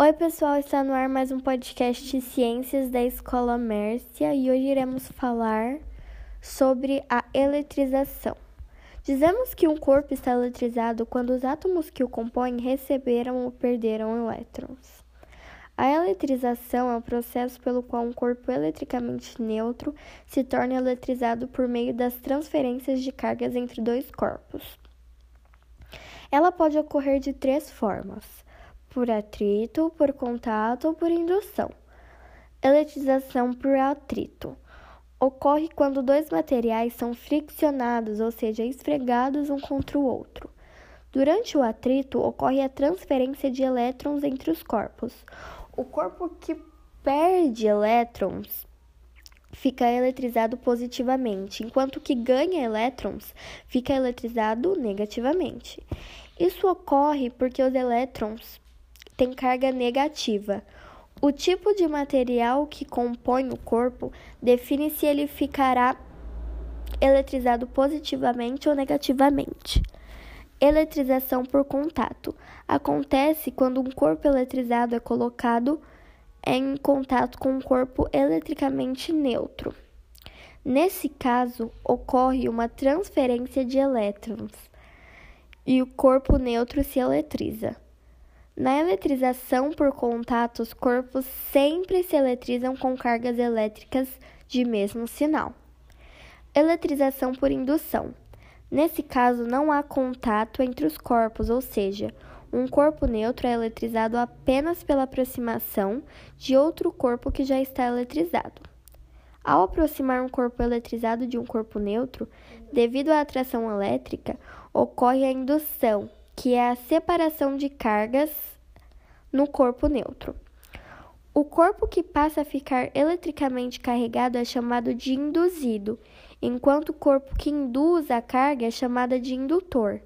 Oi, pessoal, está no ar mais um podcast Ciências da Escola Mércia e hoje iremos falar sobre a eletrização. Dizemos que um corpo está eletrizado quando os átomos que o compõem receberam ou perderam elétrons. A eletrização é o processo pelo qual um corpo eletricamente neutro se torna eletrizado por meio das transferências de cargas entre dois corpos. Ela pode ocorrer de três formas por atrito, por contato ou por indução. Eletrização por atrito ocorre quando dois materiais são friccionados, ou seja, esfregados um contra o outro. Durante o atrito, ocorre a transferência de elétrons entre os corpos. O corpo que perde elétrons fica eletrizado positivamente, enquanto que ganha elétrons fica eletrizado negativamente. Isso ocorre porque os elétrons tem carga negativa. O tipo de material que compõe o corpo define se ele ficará eletrizado positivamente ou negativamente. Eletrização por contato acontece quando um corpo eletrizado é colocado em contato com um corpo eletricamente neutro. Nesse caso, ocorre uma transferência de elétrons e o corpo neutro se eletriza. Na eletrização por contato, os corpos sempre se eletrizam com cargas elétricas de mesmo sinal. Eletrização por indução. Nesse caso, não há contato entre os corpos, ou seja, um corpo neutro é eletrizado apenas pela aproximação de outro corpo que já está eletrizado. Ao aproximar um corpo eletrizado de um corpo neutro, devido à atração elétrica, ocorre a indução, que é a separação de cargas no corpo neutro. O corpo que passa a ficar eletricamente carregado é chamado de induzido, enquanto o corpo que induz a carga é chamado de indutor.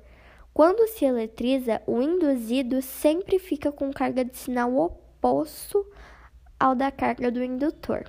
Quando se eletriza, o induzido sempre fica com carga de sinal oposto ao da carga do indutor.